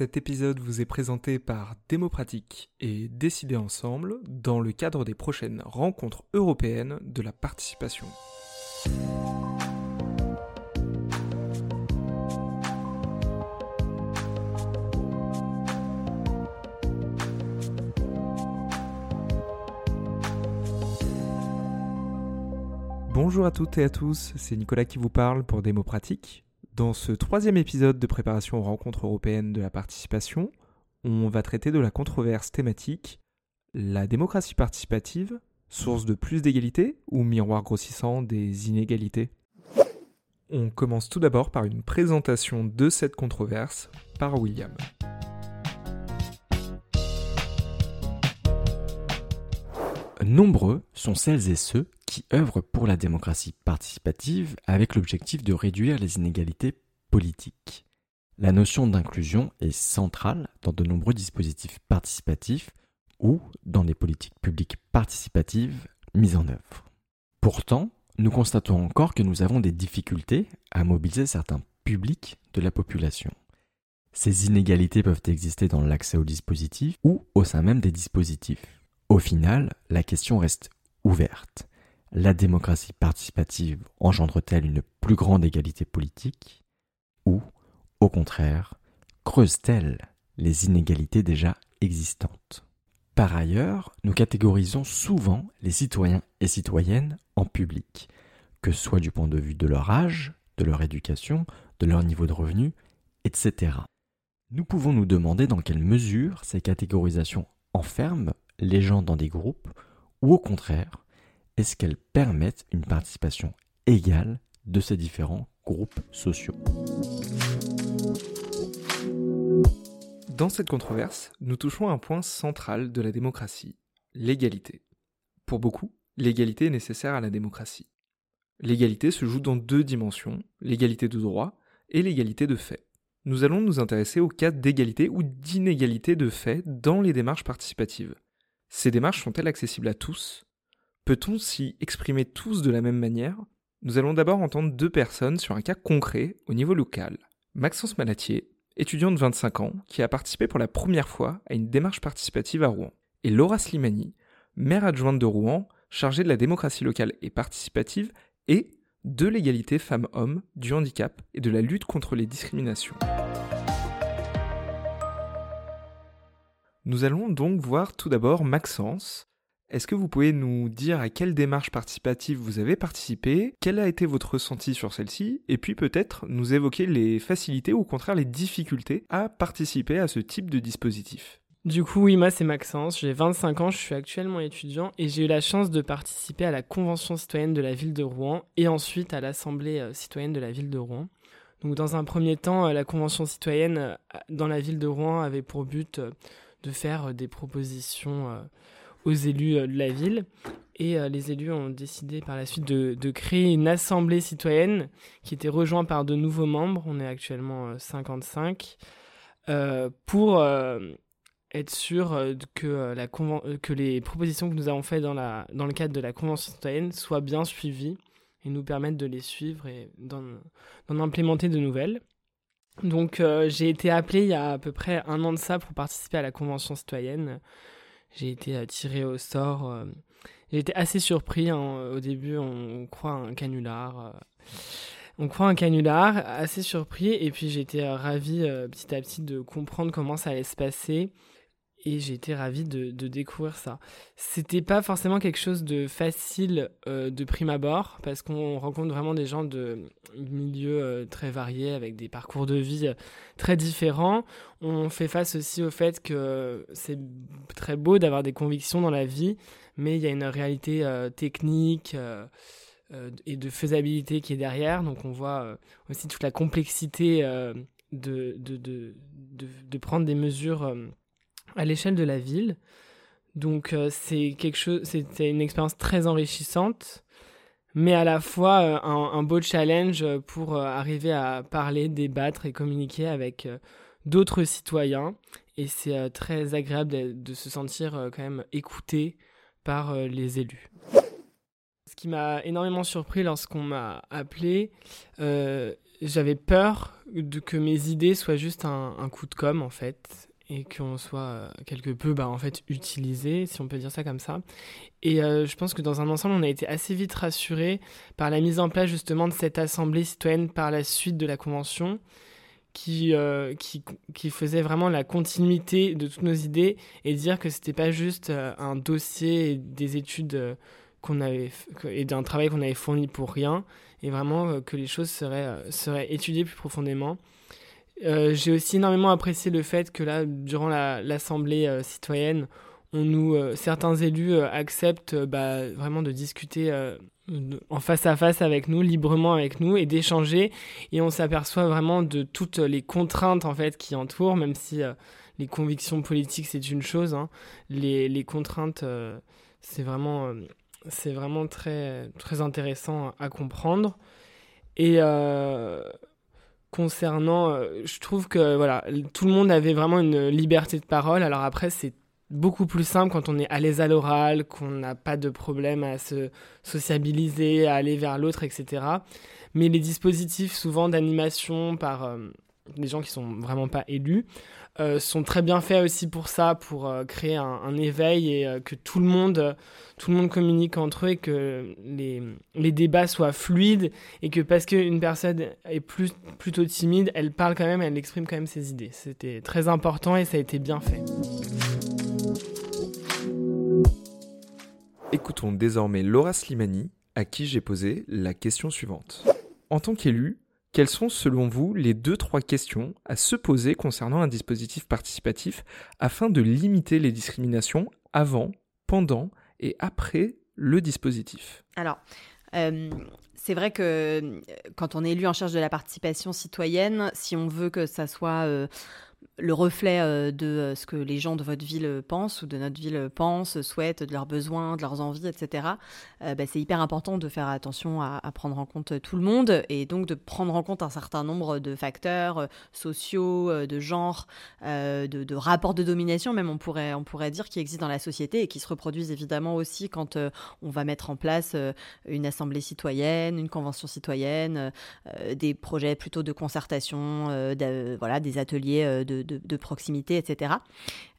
Cet épisode vous est présenté par Démopratique et Décider ensemble dans le cadre des prochaines rencontres européennes de la participation. Bonjour à toutes et à tous, c'est Nicolas qui vous parle pour Démopratique. Dans ce troisième épisode de préparation aux rencontres européennes de la participation, on va traiter de la controverse thématique la démocratie participative, source de plus d'égalité ou miroir grossissant des inégalités On commence tout d'abord par une présentation de cette controverse par William. Nombreux sont celles et ceux qui œuvrent pour la démocratie participative avec l'objectif de réduire les inégalités politiques. La notion d'inclusion est centrale dans de nombreux dispositifs participatifs ou dans des politiques publiques participatives mises en œuvre. Pourtant, nous constatons encore que nous avons des difficultés à mobiliser certains publics de la population. Ces inégalités peuvent exister dans l'accès aux dispositifs ou au sein même des dispositifs. Au final, la question reste ouverte. La démocratie participative engendre-t-elle une plus grande égalité politique ou, au contraire, creuse-t-elle les inégalités déjà existantes? Par ailleurs, nous catégorisons souvent les citoyens et citoyennes en public, que ce soit du point de vue de leur âge, de leur éducation, de leur niveau de revenu, etc. Nous pouvons nous demander dans quelle mesure ces catégorisations enferment les gens dans des groupes ou au contraire, est-ce qu'elles permettent une participation égale de ces différents groupes sociaux? Dans cette controverse, nous touchons à un point central de la démocratie, l'égalité. Pour beaucoup, l'égalité est nécessaire à la démocratie. L'égalité se joue dans deux dimensions, l'égalité de droit et l'égalité de fait. Nous allons nous intéresser au cas d'égalité ou d'inégalité de fait dans les démarches participatives. Ces démarches sont-elles accessibles à tous? Peut-on s'y exprimer tous de la même manière? Nous allons d'abord entendre deux personnes sur un cas concret au niveau local. Maxence Malatier, étudiant de 25 ans, qui a participé pour la première fois à une démarche participative à Rouen. Et Laura Slimani, maire adjointe de Rouen, chargée de la démocratie locale et participative et de l'égalité femmes-hommes, du handicap et de la lutte contre les discriminations. Nous allons donc voir tout d'abord Maxence. Est-ce que vous pouvez nous dire à quelle démarche participative vous avez participé, quel a été votre ressenti sur celle-ci, et puis peut-être nous évoquer les facilités ou au contraire les difficultés à participer à ce type de dispositif? Du coup, oui, moi c'est Maxence, j'ai 25 ans, je suis actuellement étudiant et j'ai eu la chance de participer à la Convention citoyenne de la ville de Rouen et ensuite à l'Assemblée euh, citoyenne de la ville de Rouen. Donc dans un premier temps, euh, la Convention citoyenne euh, dans la ville de Rouen avait pour but de faire des propositions aux élus euh, de la ville. Et les élus ont décidé par la suite de, créer une assemblée citoyenne qui était rejointe par de nouveaux membres. On est actuellement 55 pour être sûr que, la que les propositions que nous avons faites dans, la, dans le cadre de la convention citoyenne soient bien suivies et nous permettent de les suivre et d'en implémenter de nouvelles. Donc euh, j'ai été appelé il y a à peu près un an de ça pour participer à la convention citoyenne. J'ai été euh, tiré au sort. Euh, j'ai été assez surpris. Hein. Au début, on, croit un canular. on croit un canular, assez surpris. Et puis été ravi petit à petit de comprendre comment ça allait se passer et j'ai été ravie de, découvrir ça. C'était pas forcément quelque chose de facile euh, de prime abord parce qu'on rencontre vraiment des gens de milieux euh, très variés avec des parcours de vie euh, très différents. On fait face aussi au fait que c'est très beau d'avoir des convictions dans la vie, mais il y a une réalité technique et de faisabilité qui est derrière. Donc on voit aussi toute la complexité de, de, de, prendre des mesures à l'échelle de la ville. Donc euh, c'est quelque chose, c'était une expérience très enrichissante, mais à la fois euh, un, beau challenge pour euh, arriver à parler, débattre et communiquer avec d'autres citoyens. Et c'est très agréable de, se sentir quand même écouté par les élus. Ce qui m'a énormément surpris lorsqu'on m'a appelé, j'avais peur de que mes idées soient juste un coup de com en fait et qu'on soit euh, quelque peu bah, en fait utilisé, si on peut dire ça comme ça. Et euh, je pense que dans un ensemble, on a été assez vite rassuré par la mise en place justement de cette assemblée citoyenne par la suite de la convention, qui, euh, qui, faisait vraiment la continuité de toutes nos idées et dire que c'était pas juste un dossier et des études qu'on avait et d'un travail qu'on avait fourni pour rien, et vraiment que les choses seraient, seraient étudiées plus profondément. Euh, j'ai aussi énormément apprécié le fait que là, durant l'assemblée euh, citoyenne, euh, certains élus acceptent bah, vraiment de discuter en face à face avec nous, librement avec nous, et d'échanger. Et on s'aperçoit vraiment de toutes les contraintes en fait qui entourent, même si les convictions politiques c'est une chose. Hein. les, contraintes, c'est vraiment, c'est vraiment très, très intéressant à comprendre. Et concernant, euh, je trouve que voilà, tout le monde avait vraiment une liberté de parole. Alors après, c'est beaucoup plus simple quand on est à l'aise à l'oral, qu'on n'a pas de problème à se sociabiliser, à aller vers l'autre, etc. Mais les dispositifs souvent d'animation par euh, des gens qui sont vraiment pas élus euh, sont très bien faits aussi pour ça, pour euh, créer un, éveil et euh, que tout le monde, tout le monde communique entre eux et que les, les débats soient fluides et que parce qu'une personne est plus, plutôt timide, elle parle quand même, elle exprime quand même ses idées. C'était très important et ça a été bien fait. Écoutons désormais Laura Slimani, à qui j'ai posé la question suivante. En tant qu'élu, quelles sont selon vous les deux trois questions à se poser concernant un dispositif participatif afin de limiter les discriminations avant, pendant et après le dispositif? Alors, euh, c'est vrai que euh, quand on est élu en charge de la participation citoyenne, si on veut que ça soit euh, le reflet euh, de euh, ce que les gens de votre ville pensent ou de notre ville pensent, souhaitent, de leurs besoins, de leurs envies, etc. Euh, bah, c'est hyper important de faire attention à, prendre en compte tout le monde et donc de prendre en compte un certain nombre de facteurs sociaux, de genre, de, rapports de domination, même on pourrait, on pourrait dire, qui existent dans la société et qui se reproduisent évidemment aussi quand on va mettre en place une assemblée citoyenne, une convention citoyenne, des projets plutôt de concertation, voilà, des ateliers de, de, proximité, etc.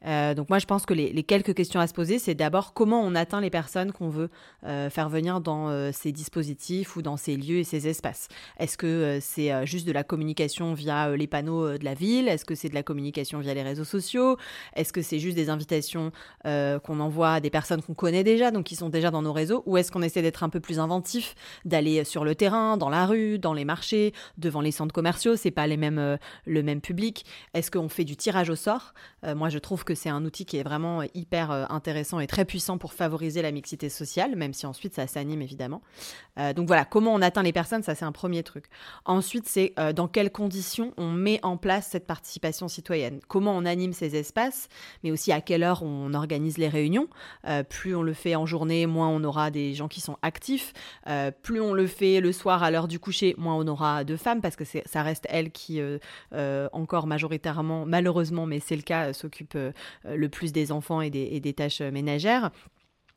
Euh, donc moi, je pense que les, quelques questions à se poser, c'est d'abord comment on atteint les personnes qu'on veut euh, faire venir dans euh, ces dispositifs ou dans ces lieux et ces espaces. Est-ce que c'est juste de la communication via les panneaux de la ville? Est-ce que c'est de la communication via les réseaux sociaux? Est-ce que c'est juste des invitations qu'on envoie à des personnes qu'on connaît déjà, donc qui sont déjà dans nos réseaux? Ou est-ce qu'on essaie d'être un peu plus inventif, d'aller sur le terrain, dans la rue, dans les marchés, devant les centres commerciaux? C'est pas les mêmes, le même public. Est-ce qu'on fait du tirage au sort Moi, je trouve que c'est un outil qui est vraiment hyper euh, intéressant et très puissant pour favoriser la mixité sociale, même si ensuite ça s'anime évidemment. Euh, donc voilà, comment on atteint les personnes, ça c'est un premier truc. Ensuite, c'est euh, dans quelles conditions on met en place cette participation citoyenne, comment on anime ces espaces, mais aussi à quelle heure on organise les réunions? plus on le fait en journée, moins on aura des gens qui sont actifs. plus on le fait le soir à l'heure du coucher, moins on aura de femmes parce que ça reste elles qui encore majoritairement, malheureusement, mais c'est le cas, s'occupent euh, le plus des enfants et des, tâches ménagères.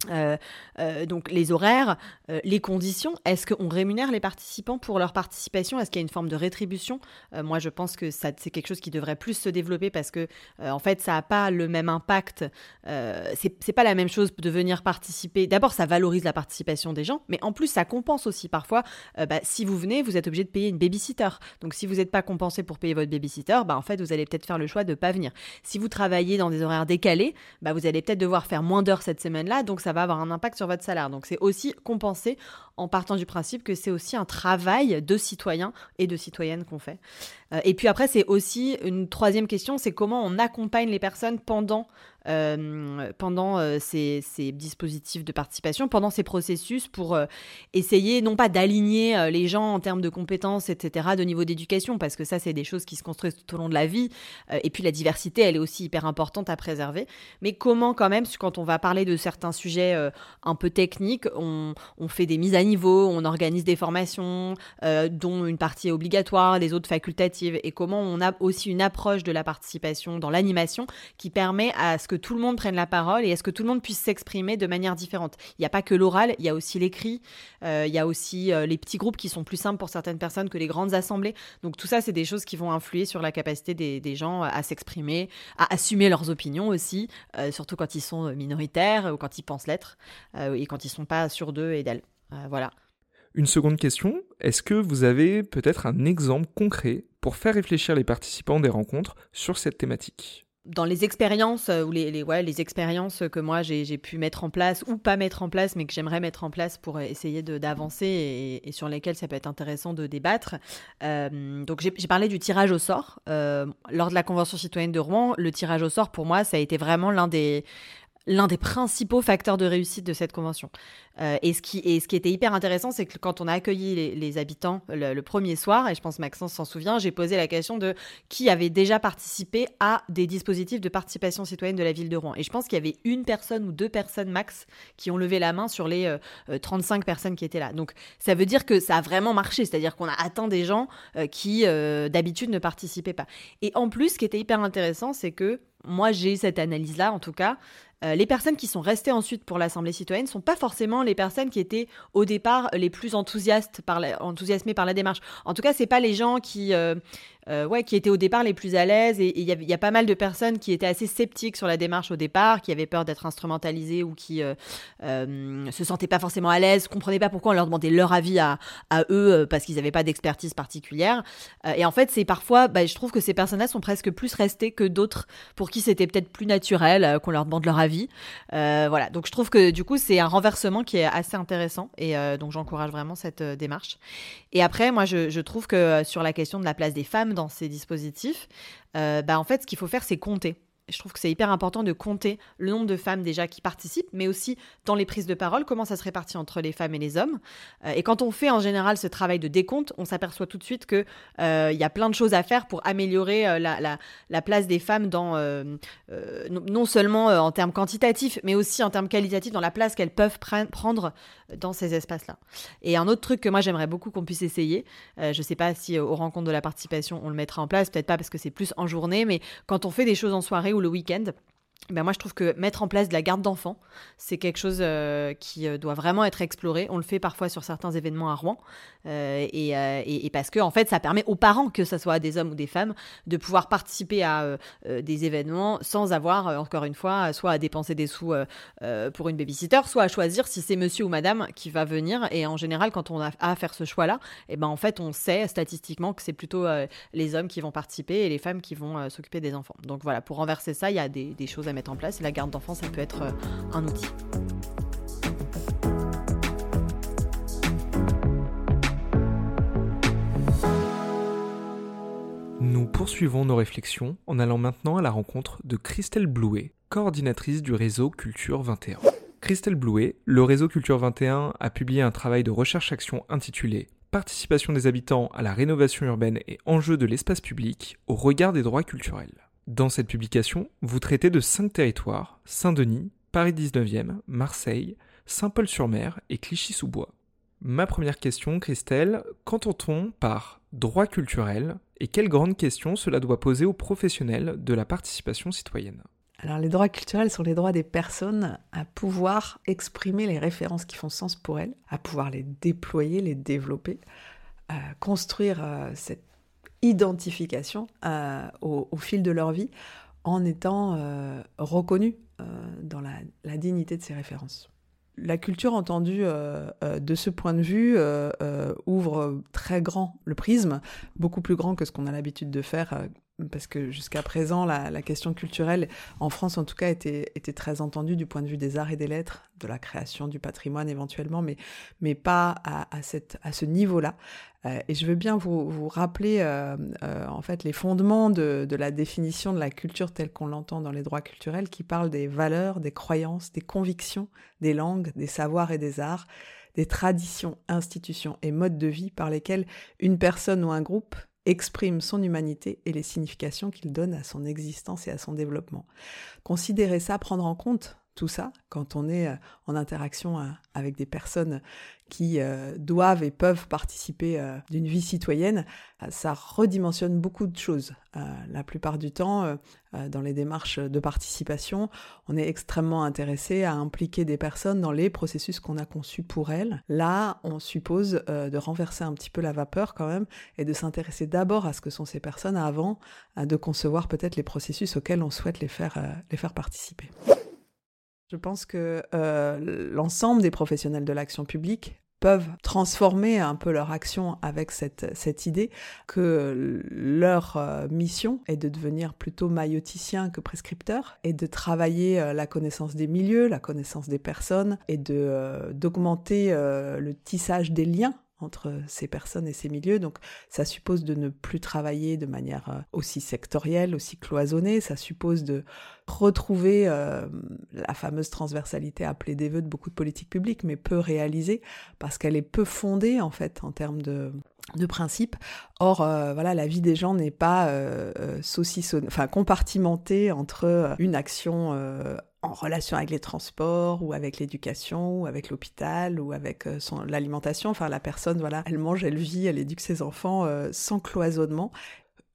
Euh, euh, donc les horaires, les conditions, est-ce qu'on rémunère les participants pour leur participation? Est-ce qu'il y a une forme de rétribution? Moi je pense que c'est quelque chose qui devrait plus se développer parce que en fait ça n'a pas le même impact, c'est, pas la même chose de venir participer. D'abord ça valorise la participation des gens, mais en plus ça compense aussi parfois. Bah, si vous venez, vous êtes obligé de payer une babysitter. Donc si vous n'êtes pas compensé pour payer votre babysitter, bah, en fait vous allez peut-être faire le choix de ne pas venir. Si vous travaillez dans des horaires décalés, bah, vous allez peut-être devoir faire moins d'heures cette semaine-là, donc ça va avoir un impact sur votre salaire. Donc c'est aussi compensé en partant du principe que c'est aussi un travail de citoyens et de citoyennes qu'on fait. Euh, et puis après, c'est aussi une troisième question, c'est comment on accompagne les personnes pendant euh, pendant euh, ces, dispositifs de participation, pendant ces processus pour essayer non pas d'aligner les gens en termes de compétences, etc., de niveau d'éducation, parce que ça, c'est des choses qui se construisent tout au long de la vie. et puis la diversité, elle est aussi hyper importante à préserver. Mais comment quand même, quand on va parler de certains sujets un peu techniques, on, on, fait des mises à niveau, on organise des formations, dont une partie est obligatoire, les autres facultatives et comment on a aussi une approche de la participation dans l'animation qui permet à ce que que tout le monde prenne la parole et à ce que tout le monde puisse s'exprimer de manière différente? Il n'y a pas que l'oral, il y a aussi l'écrit, il y a aussi les petits groupes qui sont plus simples pour certaines personnes que les grandes assemblées. Donc tout ça, c'est des choses qui vont influer sur la capacité des, gens à s'exprimer, à assumer leurs opinions aussi, surtout quand ils sont minoritaires ou quand ils pensent l'être et quand ils sont pas sûrs d'eux et d'elles. voilà. Une seconde question, est-ce que vous avez peut-être un exemple concret pour faire réfléchir les participants des rencontres sur cette thématique? Dans les expériences euh, ou les, les, ouais, expériences que moi j'ai pu mettre en place ou pas mettre en place, mais que j'aimerais mettre en place pour essayer d'avancer et, sur lesquelles ça peut être intéressant de débattre. Euh, donc j'ai parlé du tirage au sort. Euh, lors de la Convention citoyenne de Rouen, le tirage au sort, pour moi, ça a été vraiment l'un des, l'un des principaux facteurs de réussite de cette convention. Euh, et, ce qui, et ce qui était hyper intéressant, c'est que quand on a accueilli les, habitants le, premier soir, et je pense Maxence s'en souvient, j'ai posé la question de qui avait déjà participé à des dispositifs de participation citoyenne de la ville de Rouen. Et je pense qu'il y avait une personne ou deux personnes max qui ont levé la main sur les 35 euh, euh, personnes qui étaient là. Donc ça veut dire que ça a vraiment marché, c'est-à-dire qu'on a atteint des gens qui d'habitude ne participaient pas. Et en plus, ce qui était hyper intéressant, c'est que moi j'ai cette analyse-là en tout cas, euh, les personnes qui sont restées ensuite pour l'Assemblée citoyenne ne sont pas forcément les personnes qui étaient au départ les plus enthousiastes par enthousiasmées par la démarche. En tout cas, c'est pas les gens qui, euh, euh, ouais, qui étaient au départ les plus à l'aise. Et il y, a pas mal de personnes qui étaient assez sceptiques sur la démarche au départ, qui avaient peur d'être instrumentalisées ou qui euh, euh, se sentaient pas forcément à l'aise, comprenaient pas pourquoi on leur demandait leur avis à, eux parce qu'ils n'avaient pas d'expertise particulière. et en fait, c'est parfois, bah, je trouve que ces personnes-là sont presque plus restées que d'autres pour qui c'était peut-être plus naturel qu'on leur demande leur avis. voilà. Donc je trouve que du coup, c'est un renversement qui est assez intéressant et donc j'encourage vraiment cette démarche. Et après, moi, je trouve que sur la question de la place des femmes dans ces dispositifs, euh, bah, en fait, ce qu'il faut faire, c'est compter je trouve que c'est hyper important de compter le nombre de femmes déjà qui participent, mais aussi dans les prises de parole, comment ça se répartit entre les femmes et les hommes. Euh, et quand on fait en général ce travail de décompte, on s'aperçoit tout de suite qu'il euh, y a plein de choses à faire pour améliorer euh, la, place des femmes dans, non seulement en termes quantitatifs, mais aussi en termes qualitatifs, dans la place qu'elles peuvent prendre dans ces espaces-là. Et un autre truc que moi j'aimerais beaucoup qu'on puisse essayer, je ne sais pas si aux rencontres de la participation on le mettra en place, peut-être pas parce que c'est plus en journée, mais quand on fait des choses en soirée, ou le week-end. Ben moi, je trouve que mettre en place de la garde d'enfants, c'est quelque chose euh, qui euh, doit vraiment être exploré. On le fait parfois sur certains événements à Rouen. Euh, et, et, parce que, en fait, ça permet aux parents, que ce soit des hommes ou des femmes, de pouvoir participer à des événements sans avoir, encore une fois, soit à dépenser des sous pour une babysitter, soit à choisir si c'est monsieur ou madame qui va venir. Et en général, quand on a à faire ce choix-là, et eh ben, en fait, on sait statistiquement que c'est plutôt les hommes qui vont participer et les femmes qui vont s'occuper des enfants. Donc voilà, pour renverser ça, il y a des, choses à mettre en place. Et la garde d'enfants, ça peut être euh, un outil. Nous poursuivons nos réflexions en allant maintenant à la rencontre de Christelle Blouet, coordinatrice du réseau Culture 21. Christelle Blouet, le réseau Culture 21 a publié un travail de recherche-action intitulé Participation des habitants à la rénovation urbaine et enjeux de l'espace public au regard des droits culturels. Dans cette publication, vous traitez de cinq territoires Saint-Denis, Paris 19e, Marseille, Saint-Paul-sur-Mer et Clichy-sous-Bois. Ma première question, Christelle, qu'entend-on par droit culturel et quelles grandes questions cela doit poser aux professionnels de la participation citoyenne? Alors les droits culturels sont les droits des personnes à pouvoir exprimer les références qui font sens pour elles, à pouvoir les déployer, les développer, à construire euh, cette identification euh, au, fil de leur vie en étant euh, reconnus euh, dans la, dignité de ces références. La culture entendue de ce point de vue ouvre très grand le prisme, beaucoup plus grand que ce qu'on a l'habitude de faire parce que jusqu'à présent, la, question culturelle, en France en tout cas, était, était, très entendue du point de vue des arts et des lettres, de la création du patrimoine éventuellement, mais, mais pas à, cette, à ce niveau-là. Euh, et je veux bien vous, vous rappeler euh, euh, en fait les fondements de, de, la définition de la culture telle qu'on l'entend dans les droits culturels, qui parle des valeurs, des croyances, des convictions, des langues, des savoirs et des arts, des traditions, institutions et modes de vie par lesquels une personne ou un groupe exprime son humanité et les significations qu'il donne à son existence et à son développement. Considérer ça, prendre en compte tout ça, quand on est en interaction avec des personnes qui doivent et peuvent participer d'une vie citoyenne, ça redimensionne beaucoup de choses. la plupart du temps, dans les démarches de participation, on est extrêmement intéressé à impliquer des personnes dans les processus qu'on a conçus pour elles. Là, on suppose de renverser un petit peu la vapeur quand même et de s'intéresser d'abord à ce que sont ces personnes avant de concevoir peut-être les processus auxquels on souhaite les faire, les faire participer. Je pense que euh, l'ensemble des professionnels de l'action publique peuvent transformer un peu leur action avec cette, cette idée que leur euh, mission est de devenir plutôt mailloticien que prescripteur et de travailler euh, la connaissance des milieux, la connaissance des personnes et de d'augmenter le tissage des liens entre ces personnes et ces milieux. Donc ça suppose de ne plus travailler de manière euh, aussi sectorielle, aussi cloisonnée. Ça suppose de retrouver euh, la fameuse transversalité appelée des vœux de beaucoup de politiques publiques, mais peu réalisée parce qu'elle est peu fondée en fait en termes de de principes. Or, euh, voilà, la vie des gens n'est pas euh, enfin compartimentée entre une action en relation avec les transports ou avec l'éducation ou avec l'hôpital ou avec euh, l'alimentation. Enfin, la personne, voilà, elle mange, elle vit, elle éduque ses enfants euh, sans cloisonnement.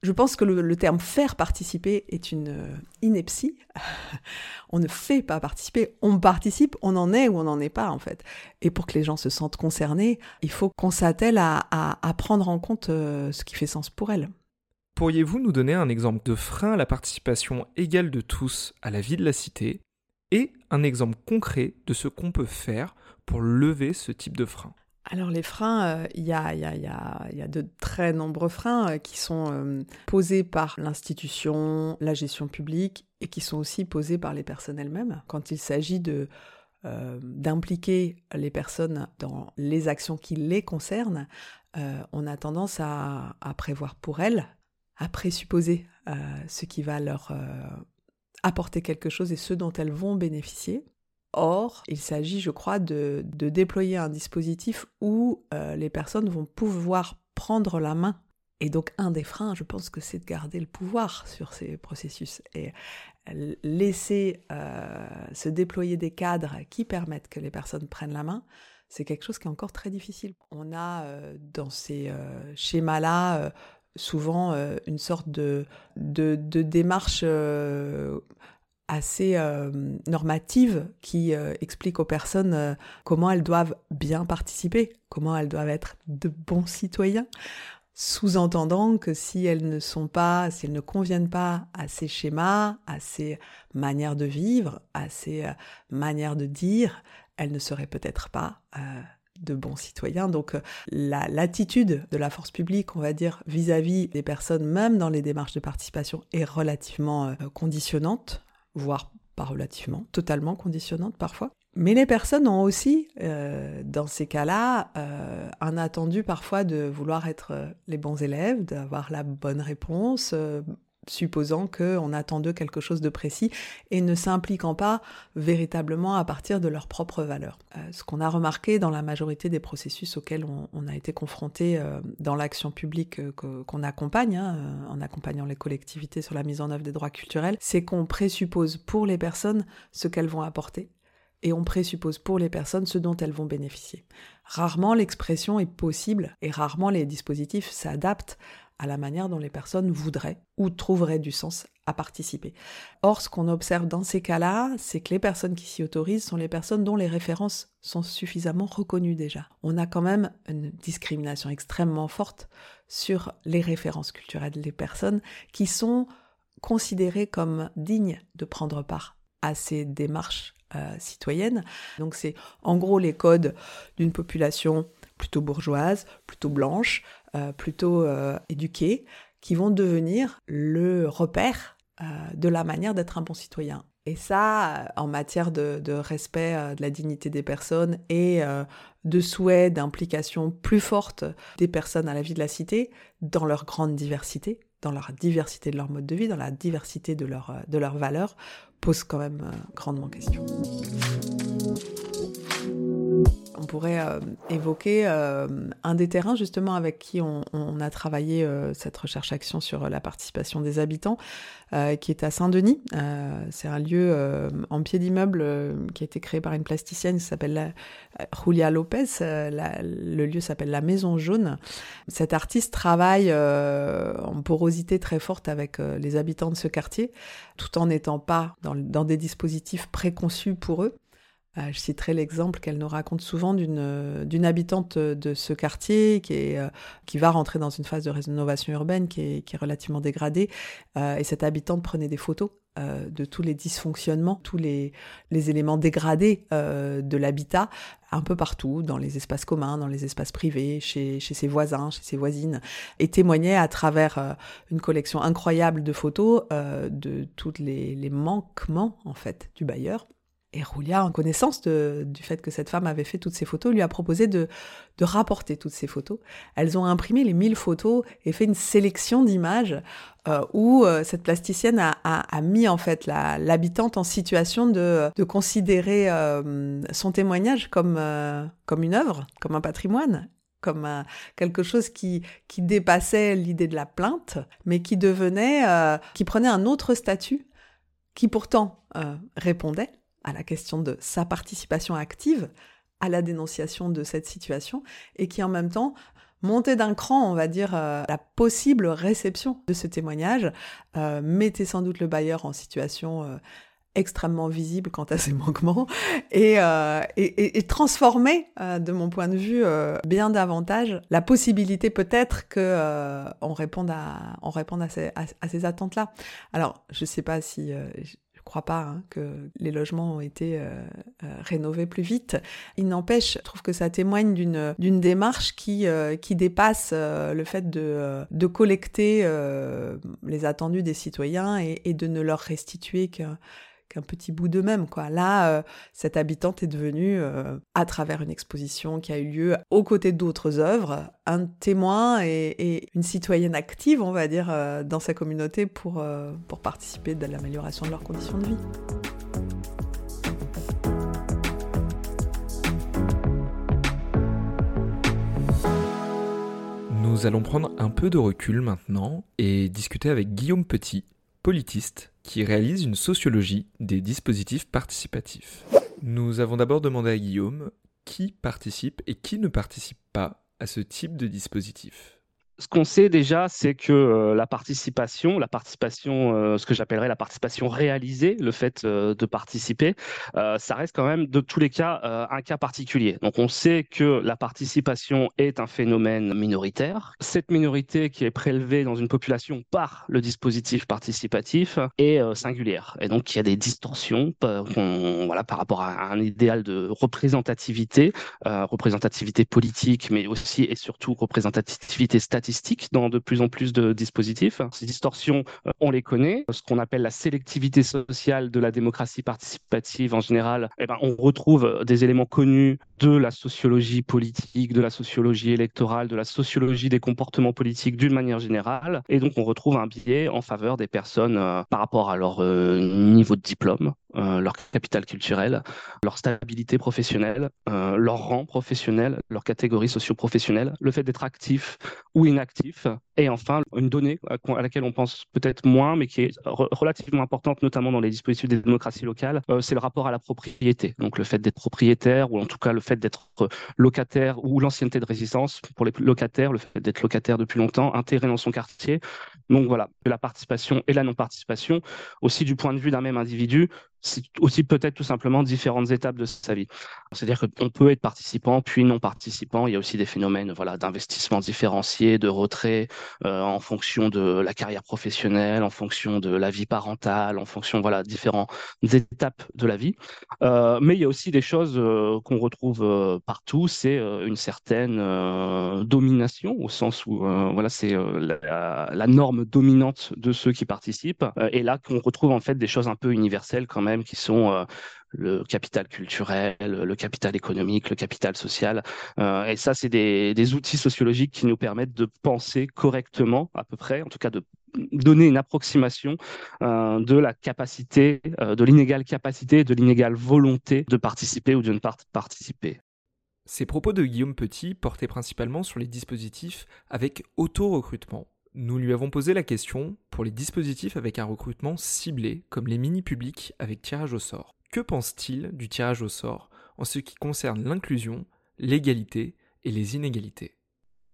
Je pense que le, terme faire participer est une euh, ineptie. on ne fait pas participer, on participe, on en est ou on n'en est pas en fait. Et pour que les gens se sentent concernés, il faut qu'on s'attelle à, prendre en compte ce qui fait sens pour elles. Pourriez-vous nous donner un exemple de frein à la participation égale de tous à la vie de la cité? Un exemple concret de ce qu'on peut faire pour lever ce type de frein. Alors les freins, il y, a, de très nombreux freins euh, qui sont euh, posés par l'institution, la gestion publique et qui sont aussi posés par les personnes elles-mêmes. Quand il s'agit de euh, d'impliquer les personnes dans les actions qui les concernent, on a tendance à, prévoir pour elles, à présupposer ce qui va leur apporter quelque chose et ce dont elles vont bénéficier. Or, il s'agit, je crois, de, déployer un dispositif où euh, les personnes vont pouvoir prendre la main. Et donc, un des freins, je pense que c'est de garder le pouvoir sur ces processus et laisser euh, se déployer des cadres qui permettent que les personnes prennent la main. C'est quelque chose qui est encore très difficile. On a euh, dans ces schémas-là souvent euh, une sorte de, de, démarche euh, assez euh, normative qui explique aux personnes comment elles doivent bien participer, comment elles doivent être de bons citoyens, sous-entendant que si elles ne sont pas, si elles ne conviennent pas à ces schémas, à ces manières de vivre, à ces manières de dire, elles ne seraient peut-être pas de bons citoyens. Donc euh, l'attitude de la force publique, on va dire, vis-à-vis des personnes, même dans les démarches de participation, est relativement euh, conditionnante, voire pas relativement, totalement conditionnante parfois. Mais les personnes ont aussi, euh, dans ces cas-là, un attendu parfois de vouloir être les bons élèves, d'avoir la bonne réponse, supposant qu'on attend d'eux quelque chose de précis et ne s'impliquant pas véritablement à partir de leurs propres valeurs. Euh, ce qu'on a remarqué dans la majorité des processus auxquels on, a été confronté euh, dans l'action publique euh, qu'on accompagne, hein, en accompagnant les collectivités sur la mise en œuvre des droits culturels, c'est qu'on présuppose pour les personnes ce qu'elles vont apporter et on présuppose pour les personnes ce dont elles vont bénéficier. Rarement l'expression est possible et rarement les dispositifs s'adaptent à la manière dont les personnes voudraient ou trouveraient du sens à participer. Or, ce qu'on observe dans ces cas-là, c'est que les personnes qui s'y autorisent sont les personnes dont les références sont suffisamment reconnues déjà. On a quand même une discrimination extrêmement forte sur les références culturelles des personnes qui sont considérées comme dignes de prendre part à ces démarches euh, citoyennes. Donc c'est en gros les codes d'une population plutôt bourgeoise, plutôt blanche, euh, plutôt euh, éduqués, qui vont devenir le repère euh, de la manière d'être un bon citoyen. Et ça, en matière de, respect de la dignité des personnes et de souhait d'implication plus forte des personnes à la vie de la cité, dans leur grande diversité, dans leur diversité de leur mode de vie, dans la diversité de leurs valeurs, pose quand même grandement question on pourrait évoquer un des terrains justement avec qui on, a travaillé cette recherche-action sur la participation des habitants, qui est à Saint-Denis. c'est un lieu en pied d'immeuble qui a été créé par une plasticienne qui s'appelle Julia Lopez. le lieu s'appelle La Maison Jaune. Cet artiste travaille en porosité très forte avec les habitants de ce quartier, tout en n'étant pas dans des dispositifs préconçus pour eux. Euh, je citerai l'exemple qu'elle nous raconte souvent d'une euh, habitante de ce quartier euh, qui va rentrer dans une phase de rénovation urbaine qui est, relativement dégradée. et cette habitante prenait des photos de tous les dysfonctionnements, tous les, éléments dégradés de l'habitat, un peu partout, dans les espaces communs, dans les espaces privés, chez, chez ses voisins, chez ses voisines, et témoignait à travers une collection incroyable de photos de tous les, les manquements en fait du bailleur et Roulia, en connaissance du fait que cette femme avait fait toutes ces photos, lui a proposé de, rapporter toutes ces photos. Elles ont imprimé les 1000 photos et fait une sélection d'images euh, où euh, cette plasticienne a, mis en fait l'habitante en situation de, considérer euh, son témoignage comme, comme une œuvre, comme un patrimoine comme quelque chose qui, qui dépassait l'idée de la plainte, mais qui devenait, qui prenait un autre statut, qui pourtant répondait à la question de sa participation active à la dénonciation de cette situation et qui en même temps montait d'un cran, on va dire, euh, la possible réception de ce témoignage, euh, mettait sans doute le bailleur en situation euh, extrêmement visible quant à ses manquements et, et, transformait, de mon point de vue, bien davantage la possibilité peut-être que on réponde à on réponde à ces, à ces attentes-là. Alors, je ne sais pas si crois pas hein, que les logements ont été euh, euh, rénovés plus vite. Il n'empêche, je trouve que ça témoigne d'une d'une démarche qui euh, qui dépasse le fait de de collecter les attendus des citoyens et, et de ne leur restituer que qu'un petit bout d'eux-mêmes. Quoi. Là, euh, cette habitante est devenue, euh, à travers une exposition qui a eu lieu aux côtés d'autres œuvres, un témoin et, une citoyenne active, on va dire, euh, dans sa communauté pour, pour participer à l'amélioration de leurs conditions de vie. Nous allons prendre un peu de recul maintenant et discuter avec Guillaume Petit, politiste qui réalise une sociologie des dispositifs participatifs. Nous avons d'abord demandé à Guillaume qui participe et qui ne participe pas à ce type de dispositif ce qu'on sait déjà, c'est que euh, la participation, la participation, euh, ce que j'appellerais la participation réalisée, le fait euh, de participer, ça reste quand même de tous les cas un cas particulier. Donc on sait que la participation est un phénomène minoritaire. Cette minorité qui est prélevée dans une population par le dispositif participatif est singulière. Et donc il y a des distorsions par rapport à un idéal de représentativité, représentativité politique, mais aussi et surtout représentativité statistique dans de plus en plus de dispositifs. Ces distorsions, euh, on les connaît. Ce qu'on appelle la sélectivité sociale de la démocratie participative en général, eh ben, on retrouve des éléments connus de la sociologie politique, de la sociologie électorale, de la sociologie des comportements politiques d'une manière générale. Et donc, on retrouve un biais en faveur des personnes euh, par rapport à leur euh, niveau de diplôme, leur capital culturel, leur stabilité professionnelle, leur rang professionnel, leur catégorie socio-professionnelle, le fait d'être actif ou inactif actif. Et enfin, une donnée à laquelle on pense peut-être moins, mais qui est relativement importante, notamment dans les dispositifs des démocraties locales, euh, c'est le rapport à la propriété. Donc le fait d'être propriétaire, ou en tout cas le fait d'être locataire, ou l'ancienneté de résistance pour les locataires, le fait d'être locataire depuis longtemps, intégré dans son quartier. Donc voilà, la participation et la non-participation, aussi du point de vue d'un même individu, c'est aussi peut-être tout simplement différentes étapes de sa vie. C'est-à-dire qu'on peut être participant puis non participant. Il y a aussi des phénomènes voilà, d'investissement différencié, de retrait euh, en fonction de la carrière professionnelle, en fonction de la vie parentale, en fonction voilà différentes étapes de la vie. Euh, mais il y a aussi des choses euh, qu'on retrouve partout. C'est une certaine domination au sens où voilà c'est la, la, norme dominante de ceux qui participent. et là qu'on retrouve en fait des choses un peu universelles quand même qui sont euh, le capital culturel, le capital économique, le capital social. Euh, et ça, c'est des, outils sociologiques qui nous permettent de penser correctement, à peu près, en tout cas de donner une approximation euh, de la capacité, de l'inégale capacité, de l'inégale volonté de participer ou de ne pas participer. Ces propos de Guillaume Petit portaient principalement sur les dispositifs avec auto-recrutement. Nous lui avons posé la question pour les dispositifs avec un recrutement ciblé, comme les mini-publics avec tirage au sort. Que pense-t-il du tirage au sort en ce qui concerne l'inclusion, l'égalité et les inégalités?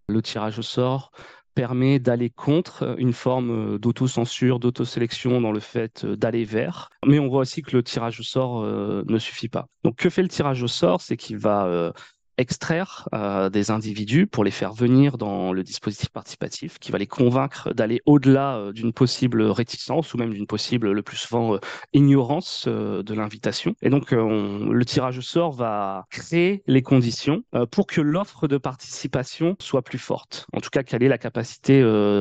Le tirage au sort permet d'aller contre une forme d'autocensure, d'autosélection dans le fait d'aller vers. Mais on voit aussi que le tirage au sort euh, ne suffit pas. Donc que fait le tirage au sort? C'est qu'il va euh, extraire euh, des individus pour les faire venir dans le dispositif participatif, qui va les convaincre d'aller au-delà euh, d'une possible réticence ou même d'une possible, le plus souvent, euh, ignorance de l'invitation. Et donc, le tirage au sort va créer les conditions pour que l'offre de participation soit plus forte. En tout cas, qu'elle ait la capacité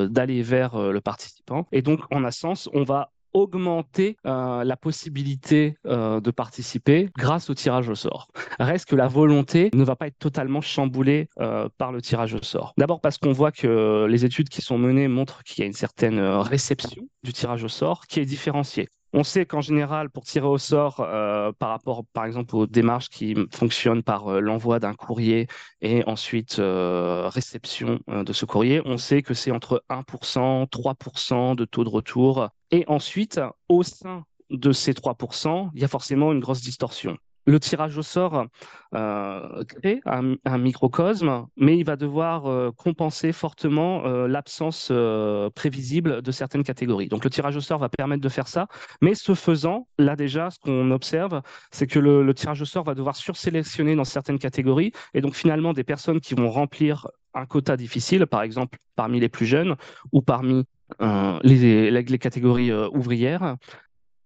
d'aller vers le participant. Et donc, en un sens, on va augmenter euh, la possibilité euh, de participer grâce au tirage au sort. Reste que la volonté ne va pas être totalement chamboulée euh, par le tirage au sort. D'abord parce qu'on voit que les études qui sont menées montrent qu'il y a une certaine réception du tirage au sort qui est différenciée. On sait qu'en général, pour tirer au sort, euh, par rapport, par exemple, aux démarches qui fonctionnent par euh, l'envoi d'un courrier et ensuite euh, réception de ce courrier, on sait que c'est entre 1%, 3% de taux de retour. Et ensuite, au sein de ces 3%, il y a forcément une grosse distorsion le tirage au sort euh, crée un, microcosme, mais il va devoir euh, compenser fortement euh, l'absence prévisible de certaines catégories. Donc le tirage au sort va permettre de faire ça, mais ce faisant, là déjà, ce qu'on observe, c'est que le, tirage au sort va devoir sursélectionner dans certaines catégories, et donc finalement des personnes qui vont remplir un quota difficile, par exemple parmi les plus jeunes ou parmi les, les, catégories ouvrières,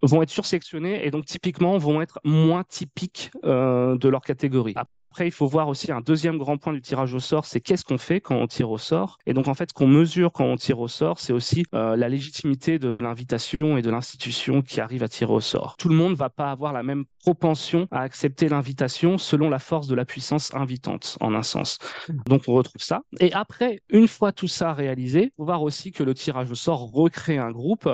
vont être sursélectionnés et donc typiquement vont être moins typiques euh, de leur catégorie. Après, il faut voir aussi un deuxième grand point du tirage au sort, c'est qu'est-ce qu'on fait quand on tire au sort. Et donc, en fait, ce qu'on mesure quand on tire au sort, c'est aussi euh, la légitimité de l'invitation et de l'institution qui arrive à tirer au sort. Tout le monde ne va pas avoir la même propension à accepter l'invitation selon la force de la puissance invitante, en un sens. Donc, on retrouve ça. Et après, une fois tout ça réalisé, faut voir aussi que le tirage au sort recrée un groupe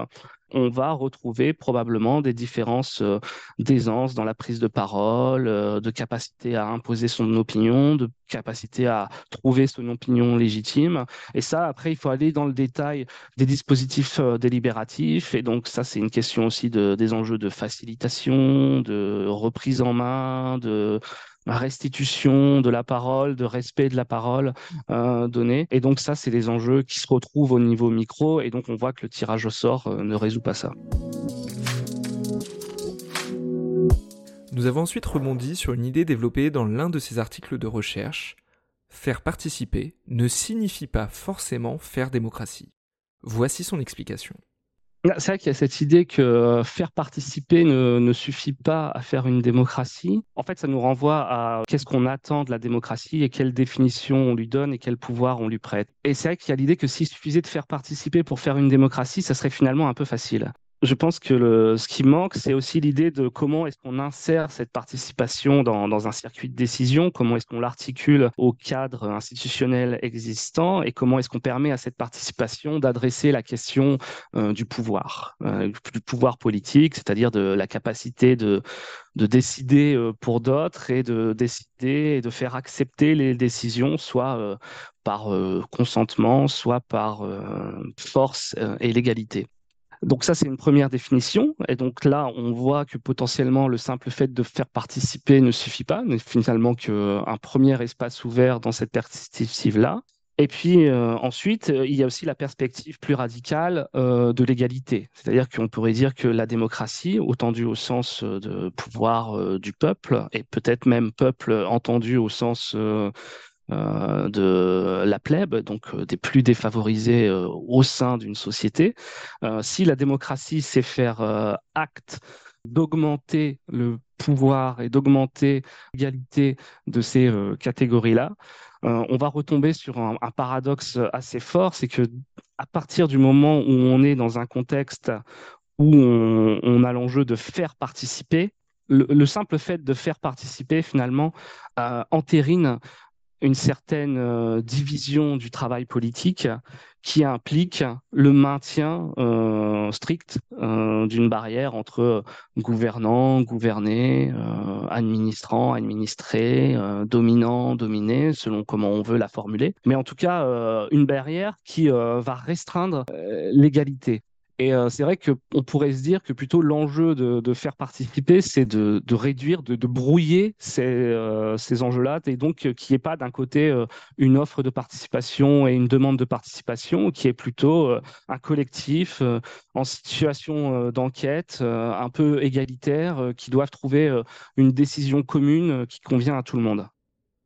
on va retrouver probablement des différences euh, d'aisance dans la prise de parole, euh, de capacité à imposer son opinion, de capacité à trouver son opinion légitime. Et ça, après, il faut aller dans le détail des dispositifs euh, délibératifs. Et donc, ça, c'est une question aussi de, des enjeux de facilitation, de reprise en main, de restitution de la parole, de respect de la parole euh, donnée. Et donc ça, c'est des enjeux qui se retrouvent au niveau micro, et donc on voit que le tirage au sort euh, ne résout pas ça. Nous avons ensuite rebondi sur une idée développée dans l'un de ces articles de recherche. Faire participer ne signifie pas forcément faire démocratie. Voici son explication. C'est vrai qu'il y a cette idée que euh, faire participer ne, suffit pas à faire une démocratie. En fait, ça nous renvoie à qu'est-ce qu'on attend de la démocratie et quelle définition on lui donne et quel pouvoir on lui prête. Et c'est vrai qu'il y a l'idée que s'il suffisait de faire participer pour faire une démocratie, ça serait finalement un peu facile je pense que ce qui manque, c'est aussi l'idée de comment est-ce qu'on insère cette participation dans, un circuit de décision, comment est-ce qu'on l'articule au cadre institutionnel existant et comment est-ce qu'on permet à cette participation d'adresser la question euh, du pouvoir, euh, du pouvoir politique, c'est-à-dire de la capacité de, de décider euh, pour d'autres et de décider et de faire accepter les décisions, soit par consentement, soit par force et légalité. Donc ça, c'est une première définition. Et donc là, on voit que potentiellement, le simple fait de faire participer ne suffit pas, n'est finalement qu'un premier espace ouvert dans cette perspective-là. Et puis euh, ensuite, euh, il y a aussi la perspective plus radicale euh, de l'égalité. C'est-à-dire qu'on pourrait dire que la démocratie, entendu au sens de pouvoir du peuple, et peut-être même peuple entendu au sens euh, de la plèbe, donc euh, des plus défavorisés euh, au sein d'une société. si la démocratie sait faire acte d'augmenter le pouvoir et d'augmenter l'égalité de ces catégories-là, on va retomber sur un, paradoxe assez fort, c'est que à partir du moment où on est dans un contexte où on, a l'enjeu de faire participer, le, simple fait de faire participer finalement entérine une certaine division du travail politique qui implique le maintien euh, strict euh, d'une barrière entre gouvernants, gouvernés, euh, administrants, administrés, dominants, dominés, selon comment on veut la formuler. Mais en tout cas, une barrière qui va restreindre l'égalité. Et euh, c'est vrai qu'on pourrait se dire que plutôt l'enjeu de, faire participer, c'est de, réduire, de, brouiller ces, euh, ces enjeux-là, et donc euh, qu'il n'y ait pas d'un côté une offre de participation et une demande de participation, qui est plutôt un collectif en situation d'enquête, un peu égalitaire, qui doivent trouver une décision commune qui convient à tout le monde.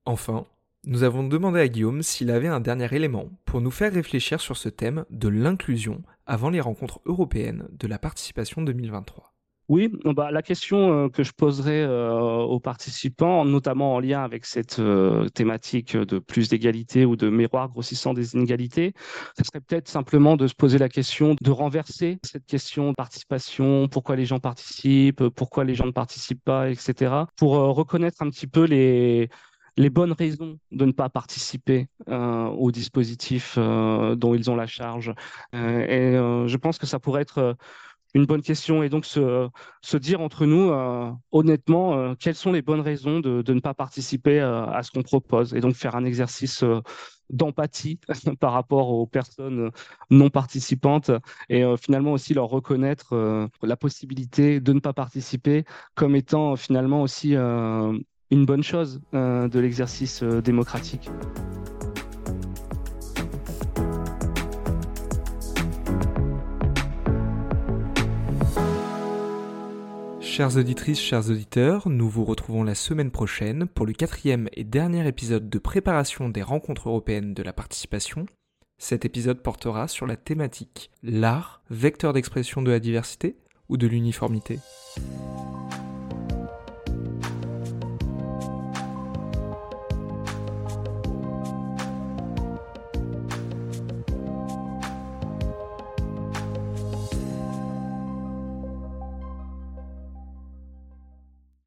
Enfin, nous avons demandé à Guillaume s'il avait un dernier élément pour nous faire réfléchir sur ce thème de l'inclusion avant les rencontres européennes de la participation 2023. Oui, bah, la question euh, que je poserai euh, aux participants, notamment en lien avec cette euh, thématique de plus d'égalité ou de miroir grossissant des inégalités, ce serait peut-être simplement de se poser la question de renverser cette question de participation, pourquoi les gens participent, pourquoi les gens ne participent pas, etc., pour reconnaître un petit peu les, les bonnes raisons de ne pas participer euh, au dispositif euh, dont ils ont la charge. Euh, et je pense que ça pourrait être une bonne question et donc se, dire entre nous honnêtement quelles sont les bonnes raisons de, de ne pas participer à ce qu'on propose? Et donc faire un exercice d'empathie par rapport aux personnes non participantes et finalement aussi leur reconnaître la possibilité de ne pas participer comme étant finalement aussi une bonne chose euh, de l'exercice euh, démocratique. Chères auditrices, chers auditeurs, nous vous retrouvons la semaine prochaine pour le quatrième et dernier épisode de préparation des rencontres européennes de la participation. Cet épisode portera sur la thématique l'art, vecteur d'expression de la diversité ou de l'uniformité